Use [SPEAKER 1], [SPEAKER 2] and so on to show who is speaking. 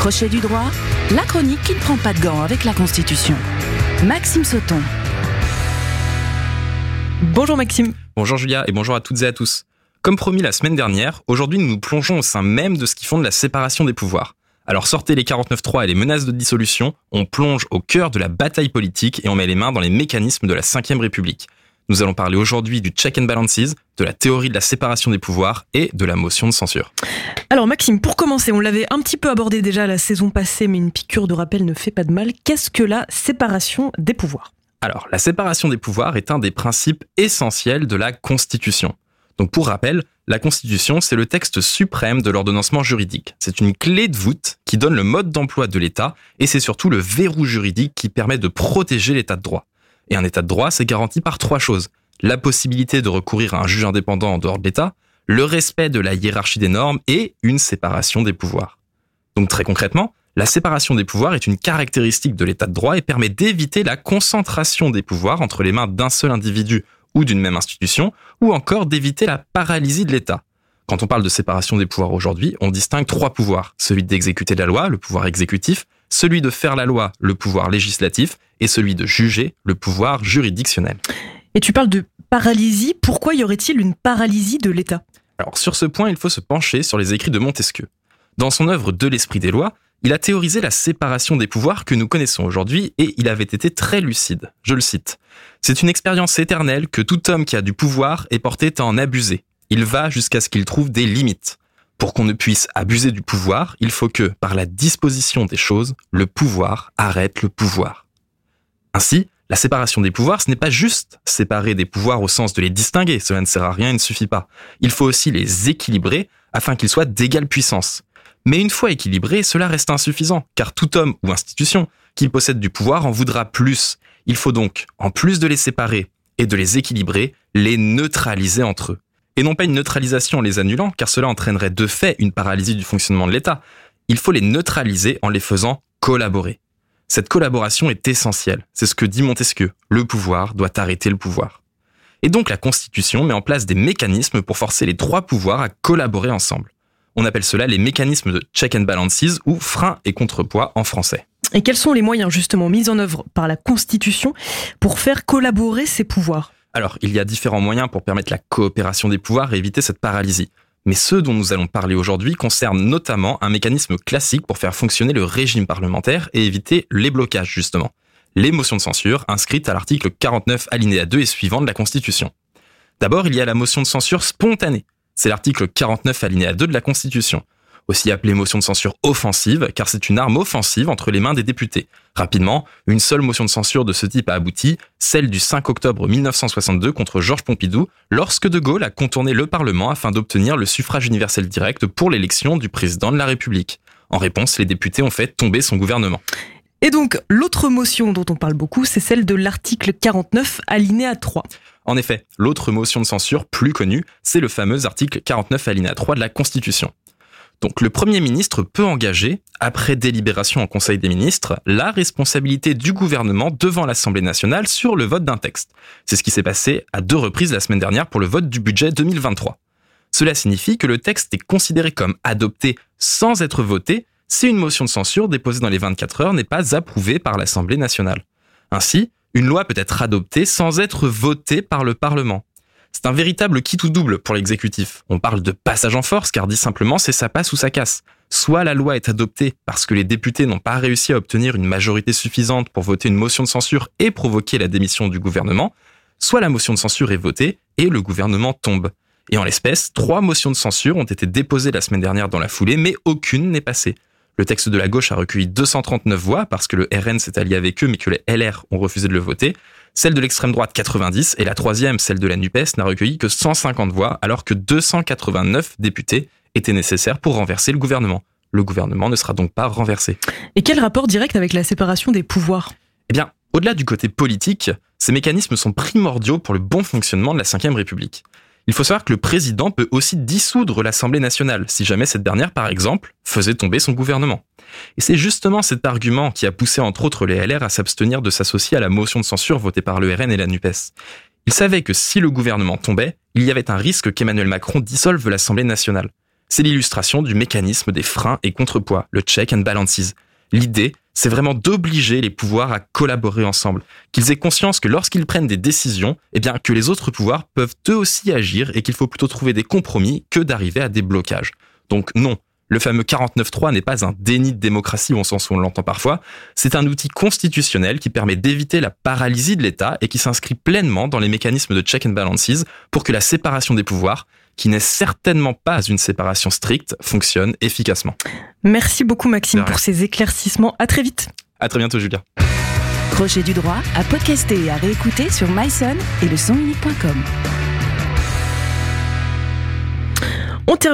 [SPEAKER 1] Crochet du droit, la chronique qui ne prend pas de gants avec la Constitution. Maxime Sauton.
[SPEAKER 2] Bonjour Maxime.
[SPEAKER 3] Bonjour Julia et bonjour à toutes et à tous. Comme promis la semaine dernière, aujourd'hui nous nous plongeons au sein même de ce qui fonde la séparation des pouvoirs. Alors sortez les 49.3 et les menaces de dissolution, on plonge au cœur de la bataille politique et on met les mains dans les mécanismes de la 5 République. Nous allons parler aujourd'hui du check and balances, de la théorie de la séparation des pouvoirs et de la motion de censure.
[SPEAKER 2] Alors Maxime, pour commencer, on l'avait un petit peu abordé déjà la saison passée, mais une piqûre de rappel ne fait pas de mal. Qu'est-ce que la séparation des pouvoirs?
[SPEAKER 3] Alors, la séparation des pouvoirs est un des principes essentiels de la Constitution. Donc pour rappel, la Constitution, c'est le texte suprême de l'ordonnancement juridique. C'est une clé de voûte qui donne le mode d'emploi de l'État et c'est surtout le verrou juridique qui permet de protéger l'État de droit. Et un état de droit, c'est garanti par trois choses. La possibilité de recourir à un juge indépendant en dehors de l'État, le respect de la hiérarchie des normes et une séparation des pouvoirs. Donc très concrètement, la séparation des pouvoirs est une caractéristique de l'état de droit et permet d'éviter la concentration des pouvoirs entre les mains d'un seul individu ou d'une même institution, ou encore d'éviter la paralysie de l'État. Quand on parle de séparation des pouvoirs aujourd'hui, on distingue trois pouvoirs. Celui d'exécuter la loi, le pouvoir exécutif, celui de faire la loi, le pouvoir législatif, et celui de juger, le pouvoir juridictionnel.
[SPEAKER 2] Et tu parles de paralysie, pourquoi y aurait-il une paralysie de l'État?
[SPEAKER 3] Alors sur ce point, il faut se pencher sur les écrits de Montesquieu. Dans son œuvre De l'esprit des lois, il a théorisé la séparation des pouvoirs que nous connaissons aujourd'hui et il avait été très lucide. Je le cite. C'est une expérience éternelle que tout homme qui a du pouvoir est porté à en abuser. Il va jusqu'à ce qu'il trouve des limites. Pour qu'on ne puisse abuser du pouvoir, il faut que, par la disposition des choses, le pouvoir arrête le pouvoir. Ainsi, la séparation des pouvoirs, ce n'est pas juste séparer des pouvoirs au sens de les distinguer, cela ne sert à rien et ne suffit pas. Il faut aussi les équilibrer afin qu'ils soient d'égale puissance. Mais une fois équilibrés, cela reste insuffisant, car tout homme ou institution qui possède du pouvoir en voudra plus. Il faut donc, en plus de les séparer et de les équilibrer, les neutraliser entre eux. Et non pas une neutralisation en les annulant, car cela entraînerait de fait une paralysie du fonctionnement de l'État. Il faut les neutraliser en les faisant collaborer. Cette collaboration est essentielle. C'est ce que dit Montesquieu. Le pouvoir doit arrêter le pouvoir. Et donc la Constitution met en place des mécanismes pour forcer les trois pouvoirs à collaborer ensemble. On appelle cela les mécanismes de check and balances ou freins et contrepoids en français.
[SPEAKER 2] Et quels sont les moyens justement mis en œuvre par la Constitution pour faire collaborer ces pouvoirs?
[SPEAKER 3] Alors, il y a différents moyens pour permettre la coopération des pouvoirs et éviter cette paralysie. Mais ceux dont nous allons parler aujourd'hui concernent notamment un mécanisme classique pour faire fonctionner le régime parlementaire et éviter les blocages, justement. Les motions de censure inscrites à l'article 49 alinéa 2 et suivant de la Constitution. D'abord, il y a la motion de censure spontanée. C'est l'article 49 alinéa 2 de la Constitution aussi appelée motion de censure offensive, car c'est une arme offensive entre les mains des députés. Rapidement, une seule motion de censure de ce type a abouti, celle du 5 octobre 1962 contre Georges Pompidou, lorsque De Gaulle a contourné le Parlement afin d'obtenir le suffrage universel direct pour l'élection du président de la République. En réponse, les députés ont fait tomber son gouvernement.
[SPEAKER 2] Et donc, l'autre motion dont on parle beaucoup, c'est celle de l'article 49, alinéa 3.
[SPEAKER 3] En effet, l'autre motion de censure plus connue, c'est le fameux article 49, alinéa 3 de la Constitution. Donc le Premier ministre peut engager, après délibération en Conseil des ministres, la responsabilité du gouvernement devant l'Assemblée nationale sur le vote d'un texte. C'est ce qui s'est passé à deux reprises la semaine dernière pour le vote du budget 2023. Cela signifie que le texte est considéré comme adopté sans être voté si une motion de censure déposée dans les 24 heures n'est pas approuvée par l'Assemblée nationale. Ainsi, une loi peut être adoptée sans être votée par le Parlement. C'est un véritable kit ou double pour l'exécutif. On parle de passage en force car dit simplement c'est ça passe ou ça casse. Soit la loi est adoptée parce que les députés n'ont pas réussi à obtenir une majorité suffisante pour voter une motion de censure et provoquer la démission du gouvernement, soit la motion de censure est votée et le gouvernement tombe. Et en l'espèce, trois motions de censure ont été déposées la semaine dernière dans la foulée, mais aucune n'est passée. Le texte de la gauche a recueilli 239 voix parce que le RN s'est allié avec eux, mais que les LR ont refusé de le voter. Celle de l'extrême droite 90 et la troisième, celle de la NUPES, n'a recueilli que 150 voix alors que 289 députés étaient nécessaires pour renverser le gouvernement. Le gouvernement ne sera donc pas renversé.
[SPEAKER 2] Et quel rapport direct avec la séparation des pouvoirs?
[SPEAKER 3] Eh bien, au-delà du côté politique, ces mécanismes sont primordiaux pour le bon fonctionnement de la Ve République. Il faut savoir que le président peut aussi dissoudre l'Assemblée nationale, si jamais cette dernière, par exemple, faisait tomber son gouvernement. Et c'est justement cet argument qui a poussé entre autres les LR à s'abstenir de s'associer à la motion de censure votée par le RN et la NUPES. Ils savaient que si le gouvernement tombait, il y avait un risque qu'Emmanuel Macron dissolve l'Assemblée nationale. c'est l'illustration du mécanisme des freins et contrepoids, le check and balances. L'idée, c'est vraiment d'obliger les pouvoirs à collaborer ensemble, qu'ils aient conscience que lorsqu'ils prennent des décisions, eh bien que les autres pouvoirs peuvent eux aussi agir et qu'il faut plutôt trouver des compromis que d'arriver à des blocages. Donc non, le fameux 49.3 n'est pas un déni de démocratie au sens où on l'entend parfois, c'est un outil constitutionnel qui permet d'éviter la paralysie de l'État et qui s'inscrit pleinement dans les mécanismes de check and balances pour que la séparation des pouvoirs, qui n'est certainement pas une séparation stricte, fonctionne efficacement.
[SPEAKER 2] Merci beaucoup Maxime pour ces éclaircissements. À très vite.
[SPEAKER 3] À très bientôt Julia.
[SPEAKER 1] Crochet du droit à podcaster et à réécouter sur myson et le sonunique.com.
[SPEAKER 2] On termine